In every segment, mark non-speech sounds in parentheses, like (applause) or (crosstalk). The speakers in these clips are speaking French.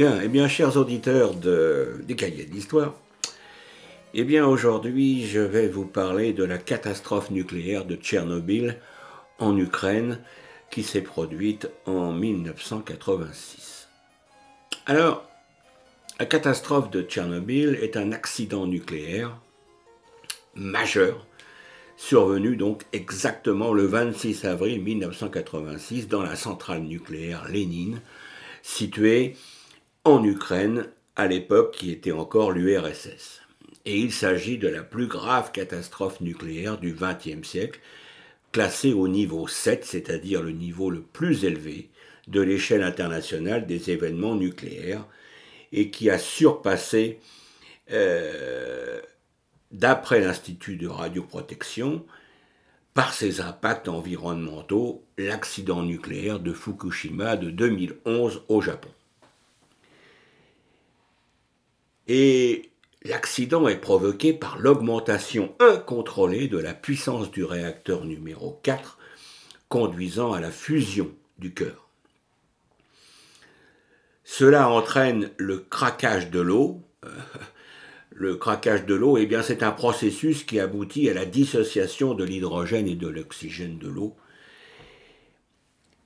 Eh bien, chers auditeurs de, des cahiers d'histoire, eh bien, aujourd'hui, je vais vous parler de la catastrophe nucléaire de Tchernobyl en Ukraine qui s'est produite en 1986. Alors, la catastrophe de Tchernobyl est un accident nucléaire majeur survenu donc exactement le 26 avril 1986 dans la centrale nucléaire Lénine, située en Ukraine, à l'époque qui était encore l'URSS. Et il s'agit de la plus grave catastrophe nucléaire du XXe siècle, classée au niveau 7, c'est-à-dire le niveau le plus élevé de l'échelle internationale des événements nucléaires, et qui a surpassé, euh, d'après l'Institut de radioprotection, par ses impacts environnementaux, l'accident nucléaire de Fukushima de 2011 au Japon. Et l'accident est provoqué par l'augmentation incontrôlée de la puissance du réacteur numéro 4, conduisant à la fusion du cœur. Cela entraîne le craquage de l'eau. (laughs) Le craquage de l'eau, eh bien, c'est un processus qui aboutit à la dissociation de l'hydrogène et de l'oxygène de l'eau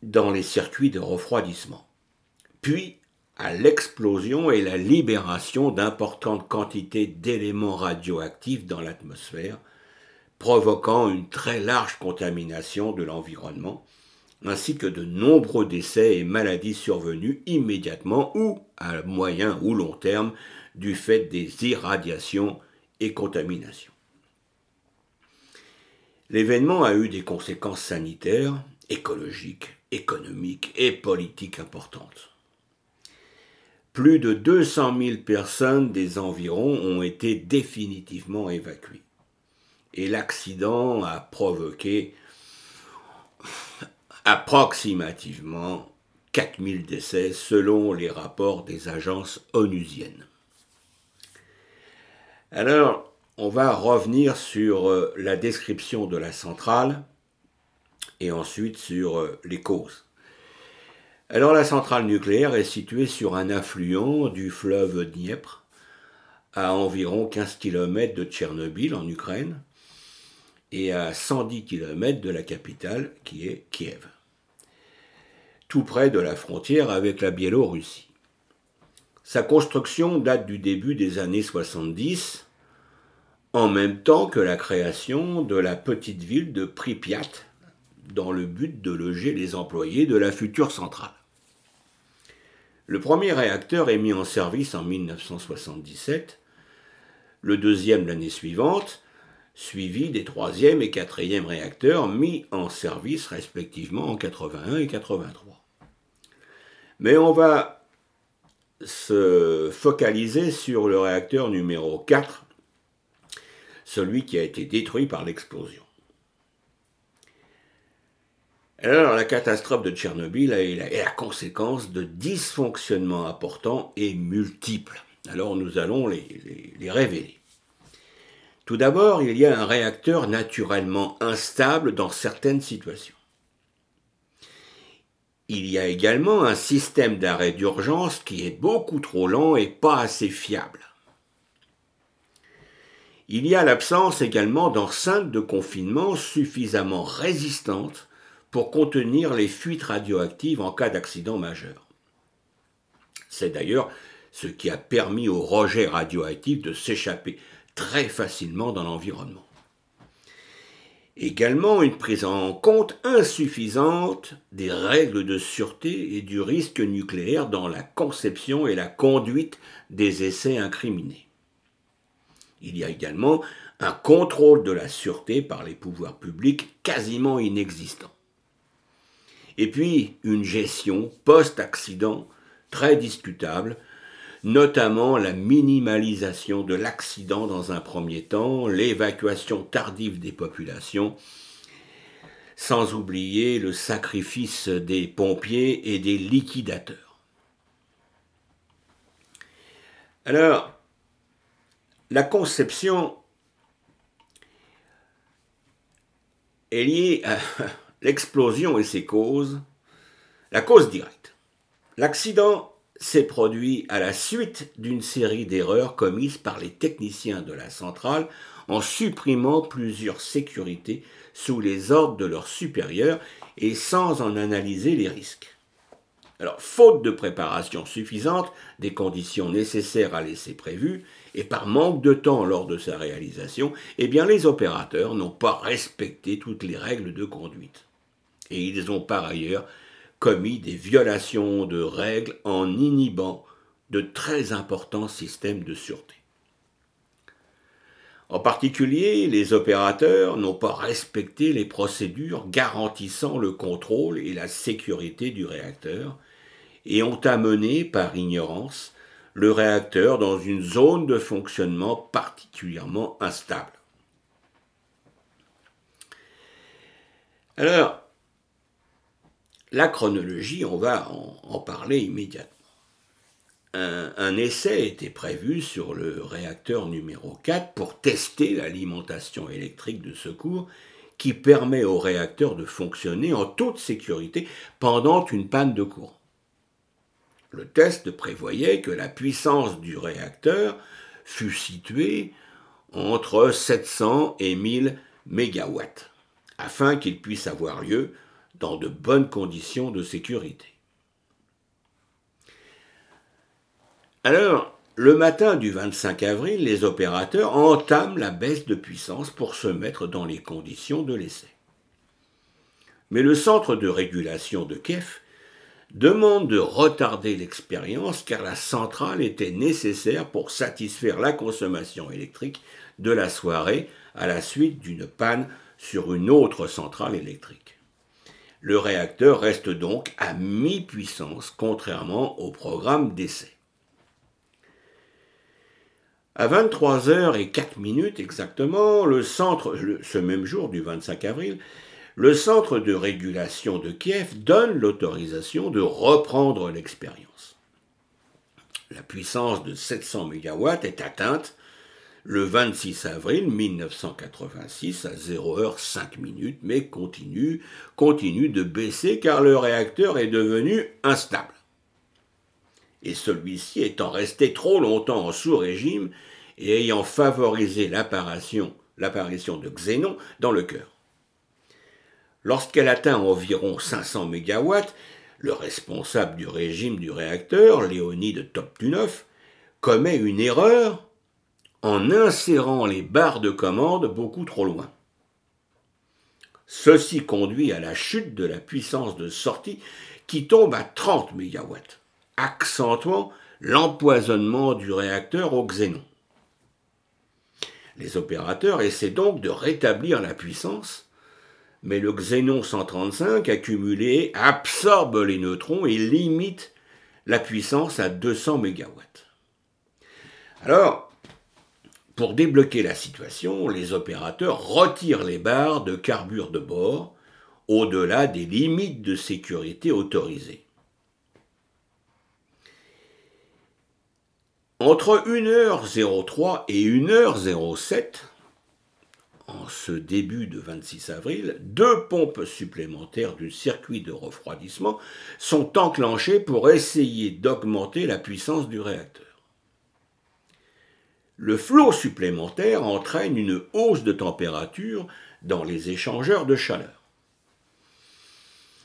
dans les circuits de refroidissement. Puis, à l'explosion et la libération d'importantes quantités d'éléments radioactifs dans l'atmosphère, provoquant une très large contamination de l'environnement, ainsi que de nombreux décès et maladies survenus immédiatement ou à moyen ou long terme du fait des irradiations et contaminations. L'événement a eu des conséquences sanitaires, écologiques, économiques et politiques importantes. Plus de 200 000 personnes des environs ont été définitivement évacuées. Et l'accident a provoqué approximativement 4000 décès selon les rapports des agences onusiennes. Alors, on va revenir sur euh, la description de la centrale et ensuite sur euh, les causes. Alors la centrale nucléaire est située sur un affluent du fleuve Dniepr, à environ 15 km de Tchernobyl en Ukraine et à 110 km de la capitale qui est Kiev, tout près de la frontière avec la Biélorussie. Sa construction date du début des années 70, en même temps que la création de la petite ville de Pripyat, dans le but de loger les employés de la future centrale. Le premier réacteur est mis en service en 1977, le deuxième l'année suivante, suivi des troisième et quatrième réacteurs mis en service respectivement en 81 et 83. Mais on va se focaliser sur le réacteur numéro 4, celui qui a été détruit par l'explosion. Alors, la catastrophe de Tchernobyl est la, conséquence de dysfonctionnements importants et multiples. Alors, nous allons les, révéler. Tout d'abord, il y a un réacteur naturellement instable dans certaines situations. Il y a également un système d'arrêt d'urgence qui est beaucoup trop lent et pas assez fiable. Il y a l'absence également d'enceintes de confinement suffisamment résistantes pour contenir les fuites radioactives en cas d'accident majeur. C'est d'ailleurs ce qui a permis au rejet radioactif de s'échapper très facilement dans l'environnement. Également une prise en compte insuffisante des règles de sûreté et du risque nucléaire dans la conception et la conduite des essais incriminés. Il y a également un contrôle de la sûreté par les pouvoirs publics quasiment inexistant. Et puis une gestion post-accident très discutable, notamment la minimalisation de l'accident dans un premier temps, l'évacuation tardive des populations, sans oublier le sacrifice des pompiers et des liquidateurs. Alors, la conception est liée à l'explosion et ses causes, la cause directe. L'accident s'est produit à la suite d'une série d'erreurs commises par les techniciens de la centrale en supprimant plusieurs sécurités sous les ordres de leurs supérieurs et sans en analyser les risques. Alors, faute de préparation suffisante des conditions nécessaires à l'essai prévu, et par manque de temps lors de sa réalisation, eh les opérateurs n'ont pas respecté toutes les règles de conduite. Et ils ont par ailleurs commis des violations de règles en inhibant de très importants systèmes de sûreté. En particulier, les opérateurs n'ont pas respecté les procédures garantissant le contrôle et la sécurité du réacteur et ont amené, par ignorance, le réacteur dans une zone de fonctionnement particulièrement instable. Alors, la chronologie, on va en, parler immédiatement. Un, essai était prévu sur le réacteur numéro 4 pour tester l'alimentation électrique de secours qui permet au réacteur de fonctionner en toute sécurité pendant une panne de courant. Le test prévoyait que la puissance du réacteur fût située entre 700 et 1000 MW, afin qu'il puisse avoir lieu dans de bonnes conditions de sécurité. Alors, le matin du 25 avril, les opérateurs entament la baisse de puissance pour se mettre dans les conditions de l'essai. Mais le centre de régulation de Kiev demande de retarder l'expérience car la centrale était nécessaire pour satisfaire la consommation électrique de la soirée à la suite d'une panne sur une autre centrale électrique. Le réacteur reste donc à mi-puissance, contrairement au programme d'essai. À 23h et 4 minutes exactement, le centre, ce même jour du 25 avril, le centre de régulation de Kiev donne l'autorisation de reprendre l'expérience. La puissance de 700 MW est atteinte le 26 avril 1986 à 0h05 minutes, mais continue, continue de baisser car le réacteur est devenu instable. Et celui-ci étant resté trop longtemps en sous-régime et ayant favorisé l'apparition, l'apparition de xénon dans le cœur. Lorsqu'elle atteint environ 500 MW, le responsable du régime du réacteur, Léonide Toptunov, commet une erreur en insérant les barres de commande beaucoup trop loin. Ceci conduit à la chute de la puissance de sortie qui tombe à 30 MW, accentuant l'empoisonnement du réacteur au xénon. Les opérateurs essaient donc de rétablir la puissance, mais le xénon 135 accumulé absorbe les neutrons et limite la puissance à 200 MW. Alors, pour débloquer la situation, les opérateurs retirent les barres de carbure de bord au-delà des limites de sécurité autorisées. Entre 1h03 et 1h07, en ce début de 26 avril, deux pompes supplémentaires du circuit de refroidissement sont enclenchées pour essayer d'augmenter la puissance du réacteur. Le flot supplémentaire entraîne une hausse de température dans les échangeurs de chaleur.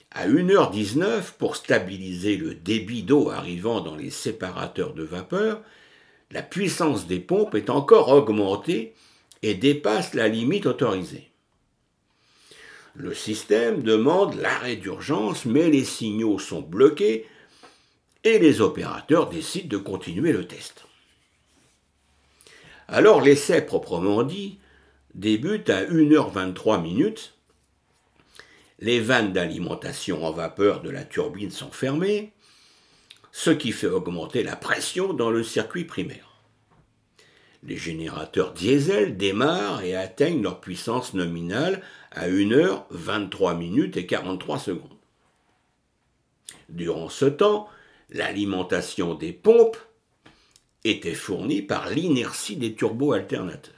À 1h19, pour stabiliser le débit d'eau arrivant dans les séparateurs de vapeur, la puissance des pompes est encore augmentée et dépasse la limite autorisée. Le système demande l'arrêt d'urgence, mais les signaux sont bloqués et les opérateurs décident de continuer le test. Alors l'essai proprement dit débute à 1h23 minutes. Les vannes d'alimentation en vapeur de la turbine sont fermées, ce qui fait augmenter la pression dans le circuit primaire. Les générateurs diesel démarrent et atteignent leur puissance nominale à 1h23 minutes et 43 secondes. Durant ce temps, l'alimentation des pompes était fourni par l'inertie des turbo-alternateurs.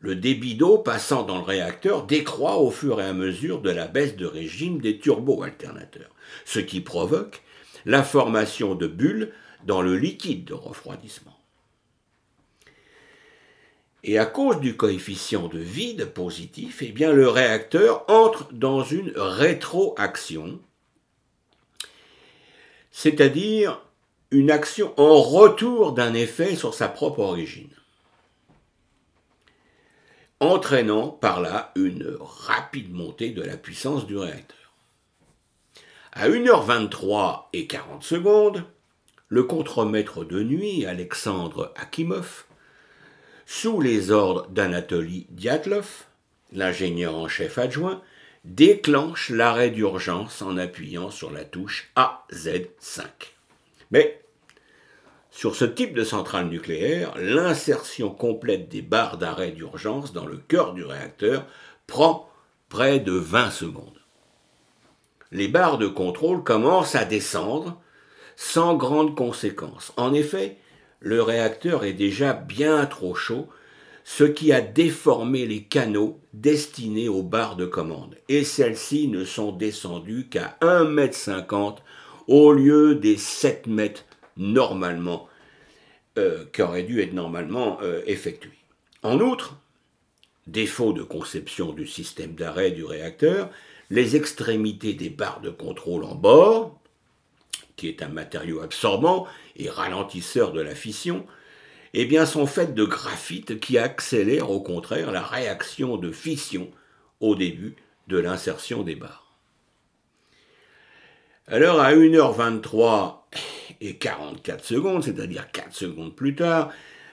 Le débit d'eau passant dans le réacteur décroît au fur et à mesure de la baisse de régime des turbo-alternateurs, ce qui provoque la formation de bulles dans le liquide de refroidissement. Et à cause du coefficient de vide positif, eh bien, le réacteur entre dans une rétroaction, c'est-à-dire une action en retour d'un effet sur sa propre origine, entraînant par là une rapide montée de la puissance du réacteur. À 1h23 et 40 secondes, le contremaître de nuit Alexandre Akimov, sous les ordres d'Anatoly Diatlov, l'ingénieur en chef adjoint, déclenche l'arrêt d'urgence en appuyant sur la touche AZ5. Mais sur ce type de centrale nucléaire, l'insertion complète des barres d'arrêt d'urgence dans le cœur du réacteur prend près de 20 secondes. Les barres de contrôle commencent à descendre sans grande conséquence. En effet, le réacteur est déjà bien trop chaud, ce qui a déformé les canaux destinés aux barres de commande, et celles-ci ne sont descendues qu'à 1,50 m au lieu des 7 mètres normalement euh, qui auraient dû être normalement euh, effectués. En outre, défaut de conception du système d'arrêt du réacteur, les extrémités des barres de contrôle en bord, qui est un matériau absorbant et ralentisseur de la fission, eh sont faites de graphite qui accélère au contraire la réaction de fission au début de l'insertion des barres. Alors à 1h23 et 44 secondes, c'est-à-dire 4 secondes plus tard,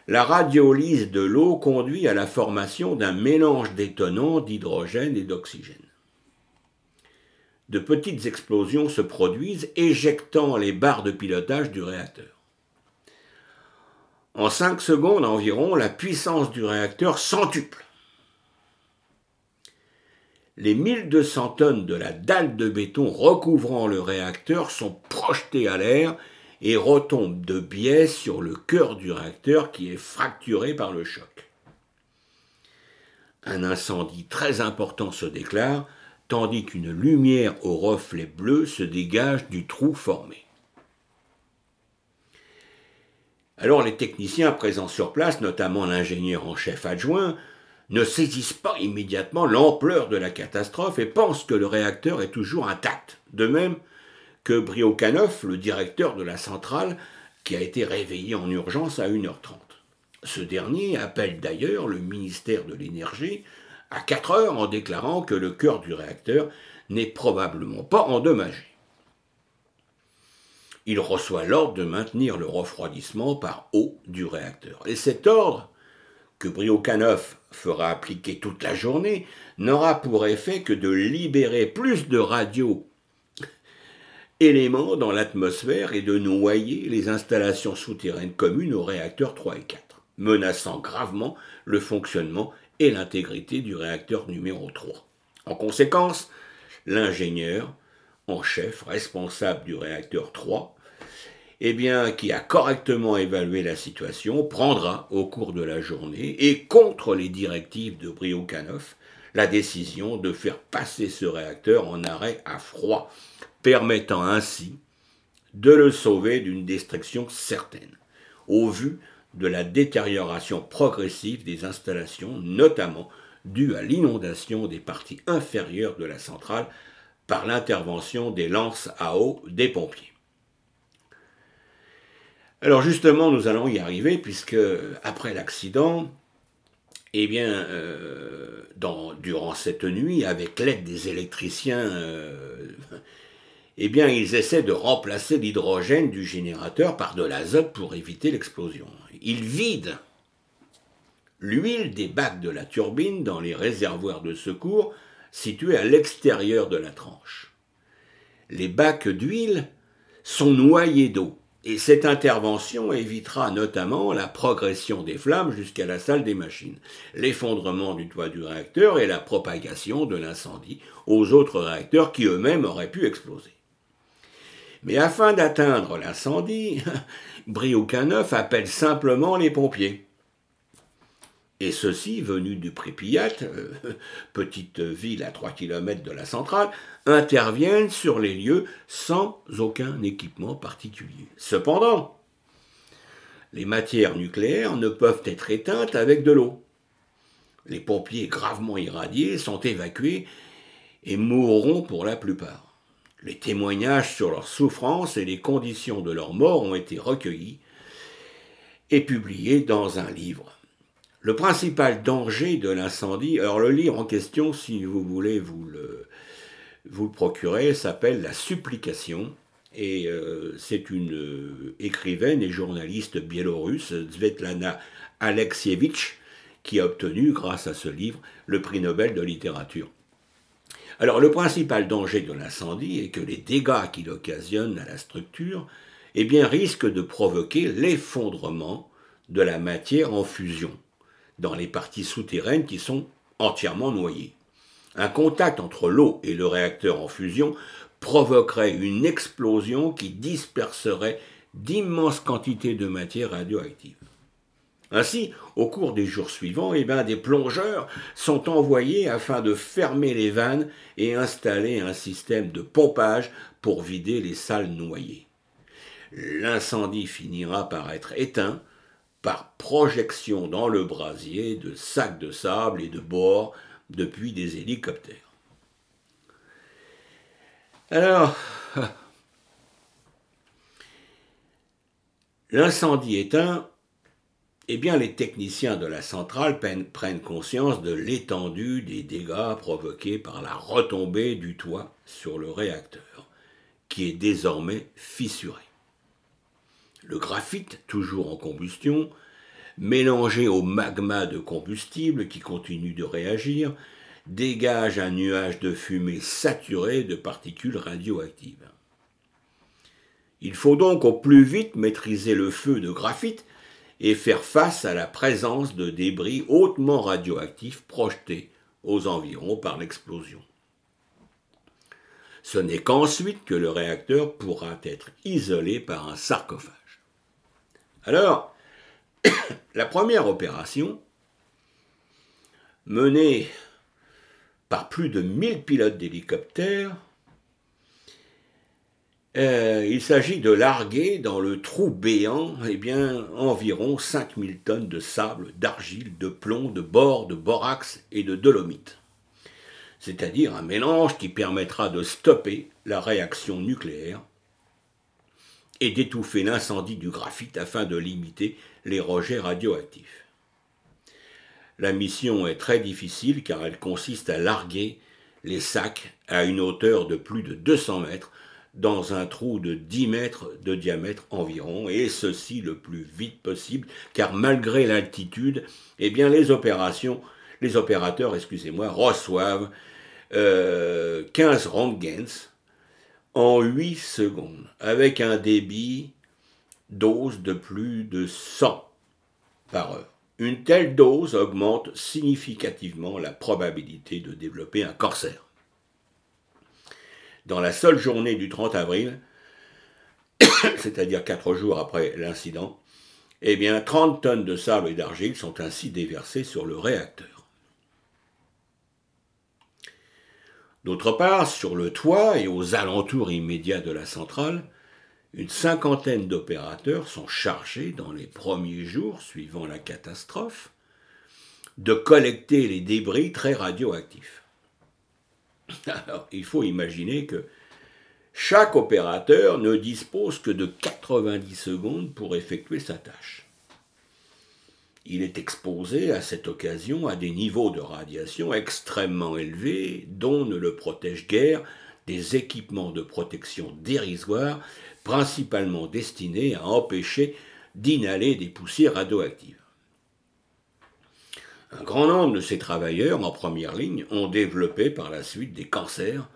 la radiolyse de l'eau conduit à la formation d'un mélange détonnant d'hydrogène et d'oxygène. De petites explosions se produisent, éjectant les barres de pilotage du réacteur. En 5 secondes environ, la puissance du réacteur centuple les 1200 tonnes de la dalle de béton recouvrant le réacteur sont projetées à l'air et retombent de biais sur le cœur du réacteur qui est fracturé par le choc. Un incendie très important se déclare, tandis qu'une lumière au reflet bleu se dégage du trou formé. Alors les techniciens présents sur place, notamment l'ingénieur en chef adjoint, ne saisissent pas immédiatement l'ampleur de la catastrophe et pensent que le réacteur est toujours intact. De même que Briokhanov, le directeur de la centrale, qui a été réveillé en urgence à 1h30. Ce dernier appelle d'ailleurs le ministère de l'Énergie à 4 heures en déclarant que le cœur du réacteur n'est probablement pas endommagé. Il reçoit l'ordre de maintenir le refroidissement par eau du réacteur. Et cet ordre que Briokhanov fera appliquer toute la journée n'aura pour effet que de libérer plus de radio éléments dans l'atmosphère et de noyer les installations souterraines communes aux réacteurs 3 et 4, menaçant gravement le fonctionnement et l'intégrité du réacteur numéro 3. En conséquence, l'ingénieur en chef responsable du réacteur 3 eh bien, qui a correctement évalué la situation, prendra au cours de la journée, et contre les directives de Briokhanov, la décision de faire passer ce réacteur en arrêt à froid, permettant ainsi de le sauver d'une destruction certaine, au vu de la détérioration progressive des installations, notamment due à l'inondation des parties inférieures de la centrale par l'intervention des lances à eau des pompiers. Alors justement, nous allons y arriver, puisque après l'accident, eh bien, euh, durant cette nuit, avec l'aide des électriciens, euh, eh bien, ils essaient de remplacer l'hydrogène du générateur par de l'azote pour éviter l'explosion. Ils vident l'huile des bacs de la turbine dans les réservoirs de secours situés à l'extérieur de la tranche. Les bacs d'huile sont noyés d'eau et cette intervention évitera notamment la progression des flammes jusqu'à la salle des machines, l'effondrement du toit du réacteur et la propagation de l'incendie aux autres réacteurs qui eux-mêmes auraient pu exploser. Mais afin d'atteindre l'incendie, (laughs) Briouquin appelle simplement les pompiers. Et ceux-ci, venus du Pripyat, euh, (laughs) petite ville à 3 km de la centrale, interviennent sur les lieux sans aucun équipement particulier. Cependant, les matières nucléaires ne peuvent être éteintes avec de l'eau. Les pompiers gravement irradiés sont évacués et mourront pour la plupart. Les témoignages sur leurs souffrances et les conditions de leur mort ont été recueillis et publiés dans un livre. Le principal danger de l'incendie, alors le livre en question, si vous voulez vous le, procurer, s'appelle La Supplication, et euh, c'est une euh, écrivaine et journaliste biélorusse, Svetlana Alexievitch, qui a obtenu, grâce à ce livre, le prix Nobel de littérature. Alors le principal danger de l'incendie est que les dégâts qu'il occasionne à la structure eh bien, risquent de provoquer l'effondrement de la matière en fusion dans les parties souterraines qui sont entièrement noyées. Un contact entre l'eau et le réacteur en fusion provoquerait une explosion qui disperserait d'immenses quantités de matière radioactive. Ainsi, au cours des jours suivants, eh bien, des plongeurs sont envoyés afin de fermer les vannes et installer un système de pompage pour vider les salles noyées. L'incendie finira par être éteint par projection dans le brasier de sacs de sable et de bord depuis des hélicoptères. Alors, (laughs) l'incendie éteint, eh bien les techniciens de la centrale prennent conscience de l'étendue des dégâts provoqués par la retombée du toit sur le réacteur, qui est désormais fissuré. Le graphite, toujours en combustion, mélangé au magma de combustible qui continue de réagir, dégage un nuage de fumée saturé de particules radioactives. Il faut donc au plus vite maîtriser le feu de graphite et faire face à la présence de débris hautement radioactifs projetés aux environs par l'explosion. Ce n'est qu'ensuite que le réacteur pourra être isolé par un sarcophage. Alors, (coughs) la première opération, menée par plus de 1000 pilotes d'hélicoptères, euh, il s'agit de larguer dans le trou béant eh bien, environ 5000 tonnes de sable, d'argile, de plomb, de bore, de borax et de dolomite. C'est-à-dire un mélange qui permettra de stopper la réaction nucléaire et d'étouffer l'incendie du graphite afin de limiter les rejets radioactifs. La mission est très difficile car elle consiste à larguer les sacs à une hauteur de plus de 200 mètres dans un trou de 10 mètres de diamètre environ, et ceci le plus vite possible, car malgré l'altitude, eh bien les opérateurs, excusez-moi, reçoivent 15 euh, röntgens en 8 secondes, avec un débit dose de plus de 100 par heure. Une telle dose augmente significativement la probabilité de développer un cancer. Dans la seule journée du 30 avril, (coughs) c'est-à-dire quatre jours après l'incident, eh bien 30 tonnes de sable et d'argile sont ainsi déversées sur le réacteur. D'autre part, sur le toit et aux alentours immédiats de la centrale, une cinquantaine d'opérateurs sont chargés dans les premiers jours suivant la catastrophe de collecter les débris très radioactifs. (laughs) Alors, il faut imaginer que chaque opérateur ne dispose que de 90 secondes pour effectuer sa tâche. Il est exposé à cette occasion à des niveaux de radiation extrêmement élevés dont ne le protègent guère des équipements de protection dérisoires principalement destinés à empêcher d'inhaler des poussières radioactives. Un grand nombre de ces travailleurs en première ligne ont développé par la suite des cancers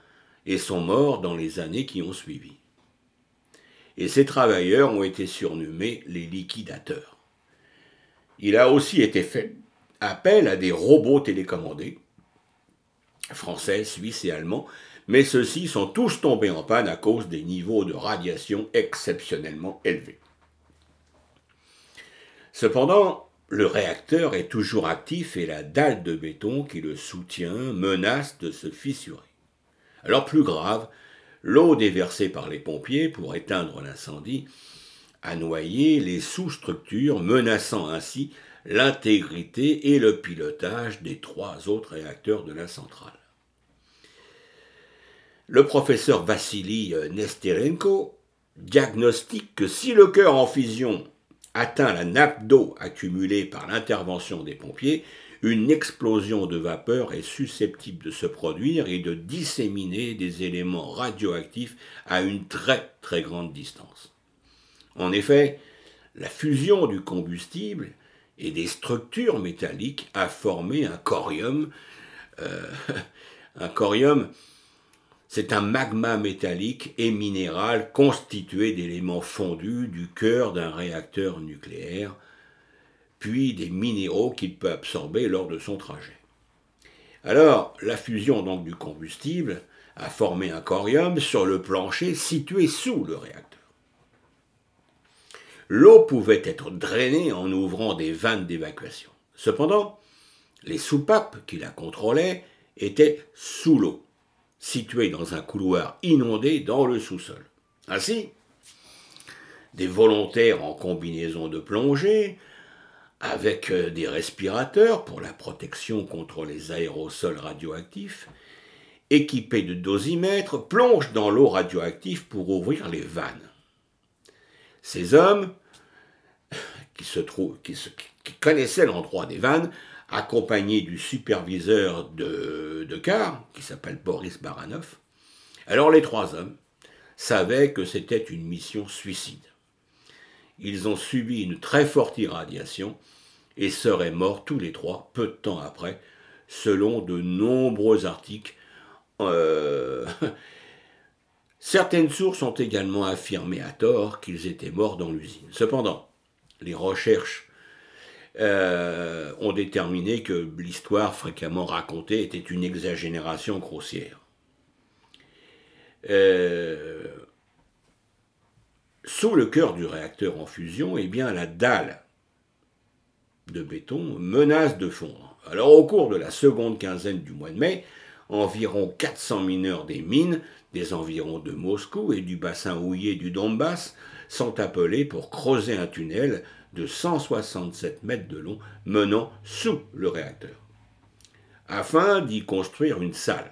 et sont morts dans les années qui ont suivi. Et ces travailleurs ont été surnommés les liquidateurs. Il a aussi été fait appel à des robots télécommandés, français, suisses et allemands, mais ceux-ci sont tous tombés en panne à cause des niveaux de radiation exceptionnellement élevés. Cependant, le réacteur est toujours actif et la dalle de béton qui le soutient menace de se fissurer. Alors plus grave, l'eau déversée par les pompiers pour éteindre l'incendie a noyé les sous-structures, menaçant ainsi l'intégrité et le pilotage des trois autres réacteurs de la centrale. Le professeur Vassili Nesterenko diagnostique que si le cœur en fusion atteint la nappe d'eau accumulée par l'intervention des pompiers, une explosion de vapeur est susceptible de se produire et de disséminer des éléments radioactifs à une très très grande distance. En effet, la fusion du combustible et des structures métalliques a formé un corium. Euh, (laughs) un corium, c'est un magma métallique et minéral constitué d'éléments fondus du cœur d'un réacteur nucléaire, puis des minéraux qu'il peut absorber lors de son trajet. Alors, la fusion donc du combustible a formé un corium sur le plancher situé sous le réacteur. L'eau pouvait être drainée en ouvrant des vannes d'évacuation. Cependant, les soupapes qui la contrôlaient étaient sous l'eau, situées dans un couloir inondé dans le sous-sol. Ainsi, des volontaires en combinaison de plongée, avec euh, des respirateurs pour la protection contre les aérosols radioactifs, équipés de dosimètres, plongent dans l'eau radioactive pour ouvrir les vannes. Ces hommes, qui, se qui, connaissaient l'endroit des vannes, accompagnés du superviseur de, de car, qui s'appelle Boris Baranov, alors les trois hommes savaient que c'était une mission suicide. Ils ont subi une très forte irradiation et seraient morts tous les trois peu de temps après, selon de nombreux articles euh, (laughs) Certaines sources ont également affirmé à tort qu'ils étaient morts dans l'usine. Cependant, les recherches euh, ont déterminé que l'histoire fréquemment racontée était une exagération grossière. Euh, sous le cœur du réacteur en fusion, eh bien, la dalle de béton menace de fondre. Alors, au cours de la seconde quinzaine du mois de mai, environ 400 mineurs des mines des environs de Moscou et du bassin houillé du Donbass sont appelés pour creuser un tunnel de 167 mètres de long menant sous le réacteur, afin d'y construire une salle.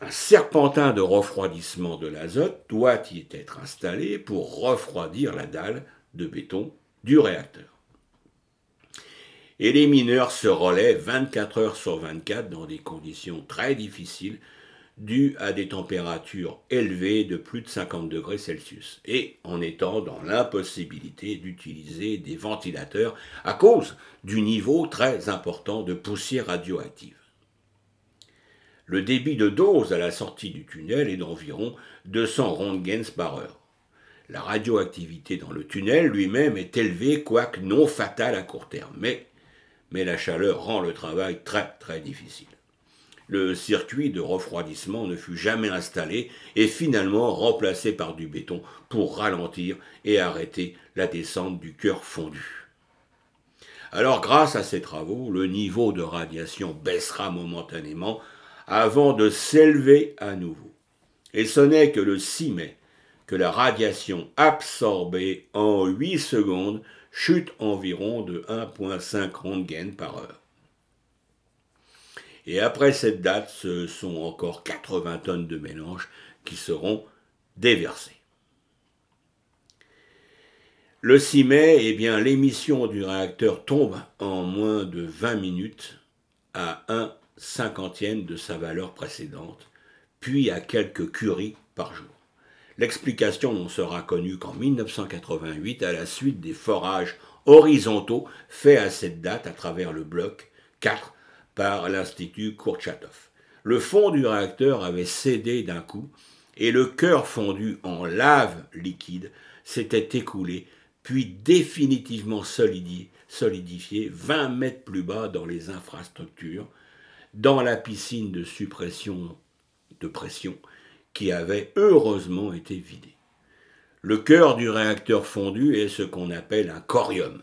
Un serpentin de refroidissement de l'azote doit y être installé pour refroidir la dalle de béton du réacteur. Et les mineurs se relaient 24 heures sur 24 dans des conditions très difficiles dû à des températures élevées de plus de 50 degrés Celsius, et en étant dans l'impossibilité d'utiliser des ventilateurs à cause du niveau très important de poussière radioactive. Le débit de dose à la sortie du tunnel est d'environ 200 rontgens par heure. La radioactivité dans le tunnel lui-même est élevée, quoique non fatale à court terme, mais, mais la chaleur rend le travail très très difficile le circuit de refroidissement ne fut jamais installé et finalement remplacé par du béton pour ralentir et arrêter la descente du cœur fondu. Alors grâce à ces travaux, le niveau de radiation baissera momentanément avant de s'élever à nouveau. Et ce n'est que le 6 mai que la radiation absorbée en 8 secondes chute environ de 1,5 röntgen par heure. Et après cette date, ce sont encore 80 tonnes de mélange qui seront déversées. Le 6 mai, eh bien, l'émission du réacteur tombe en moins de 20 minutes à 1 cinquantième de sa valeur précédente, puis à quelques curies par jour. L'explication n'en sera connue qu'en 1988 à la suite des forages horizontaux faits à cette date à travers le bloc 4 par l'Institut Kourchatov. Le fond du réacteur avait cédé d'un coup et le cœur fondu en lave liquide s'était écoulé, puis définitivement solidifié 20 mètres plus bas dans les infrastructures, dans la piscine de suppression de pression qui avait heureusement été vidée. Le cœur du réacteur fondu est ce qu'on appelle un corium,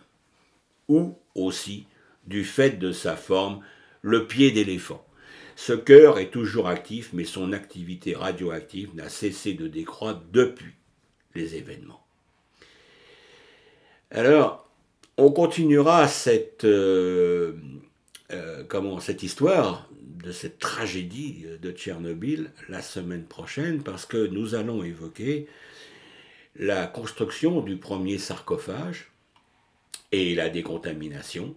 ou aussi du fait de sa forme, le pied d'éléphant. Ce cœur est toujours actif, mais son activité radioactive n'a cessé de décroître depuis les événements. Alors, on continuera cette, euh, euh, comment, cette histoire de cette tragédie de Tchernobyl la semaine prochaine parce que nous allons évoquer la construction du premier sarcophage et la décontamination.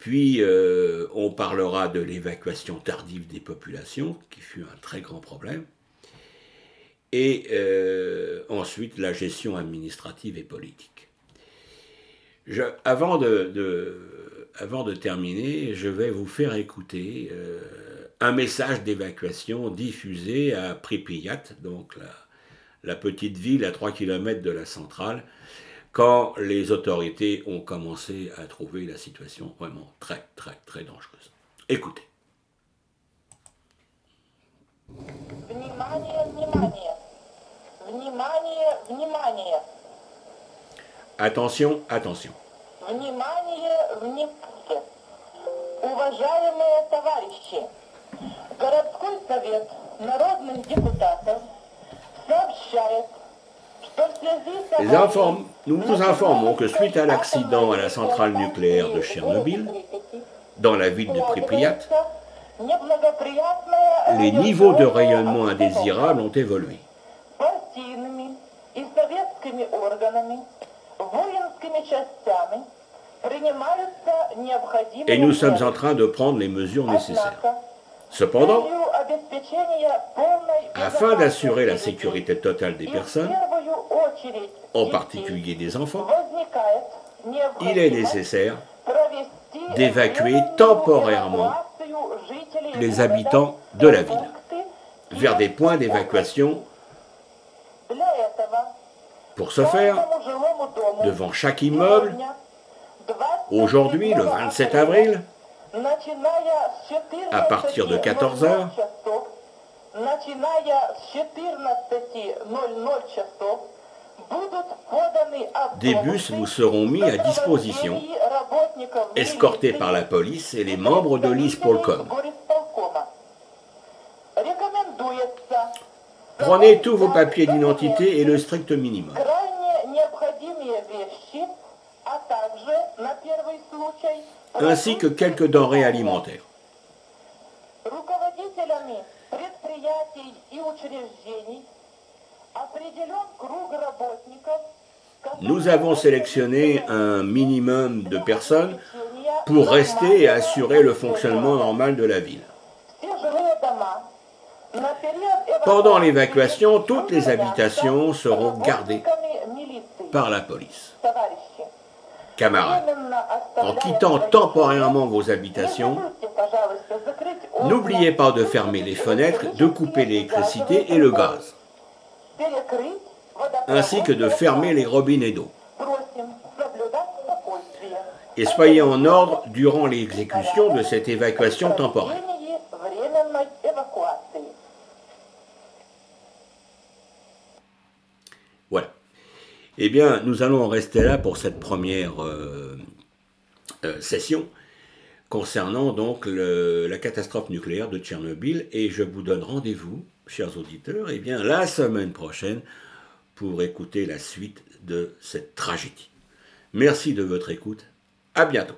Puis euh, on parlera de l'évacuation tardive des populations, qui fut un très grand problème. Et euh, ensuite la gestion administrative et politique. avant, de, terminer, je vais vous faire écouter euh, un message d'évacuation diffusé à Pripyat, donc la, la petite ville à 3 km de la centrale, quand les autorités ont commencé à trouver la situation vraiment très, très, très dangereuse. Écoutez. Attention, attention. Уважаемые товарищи, городской совет народных депутатов nous vous informons que suite à l'accident à la centrale nucléaire de Tchernobyl, dans la ville de Pripyat, les niveaux de rayonnement indésirables ont évolué. Et nous sommes en train de prendre les mesures nécessaires. Cependant, afin d'assurer la sécurité totale des personnes, en particulier des enfants, il est nécessaire d'évacuer temporairement les habitants de la ville vers des points d'évacuation. Pour ce faire, devant chaque immeuble, aujourd'hui, le 27 avril, à partir de 14 heures, des bus vous seront mis à disposition, escortés par la police et les membres de l'ISPOLCOM. Prenez tous vos papiers d'identité et le strict minimum ainsi que quelques denrées alimentaires. Nous avons sélectionné un minimum de personnes pour rester et assurer le fonctionnement normal de la ville. Pendant l'évacuation, toutes les habitations seront gardées par la police. camarades, en quittant temporairement vos habitations, n'oubliez pas de fermer les fenêtres, de couper l'électricité et le gaz, ainsi que de fermer les robinets d'eau. Et soyez en ordre durant l'exécution de cette évacuation temporaire. Eh bien, nous allons en rester là pour cette première euh, euh, session concernant donc la catastrophe nucléaire de Tchernobyl et je vous donne rendez-vous, chers auditeurs, eh bien, la semaine prochaine pour écouter la suite de cette tragédie. Merci de votre écoute. À bientôt.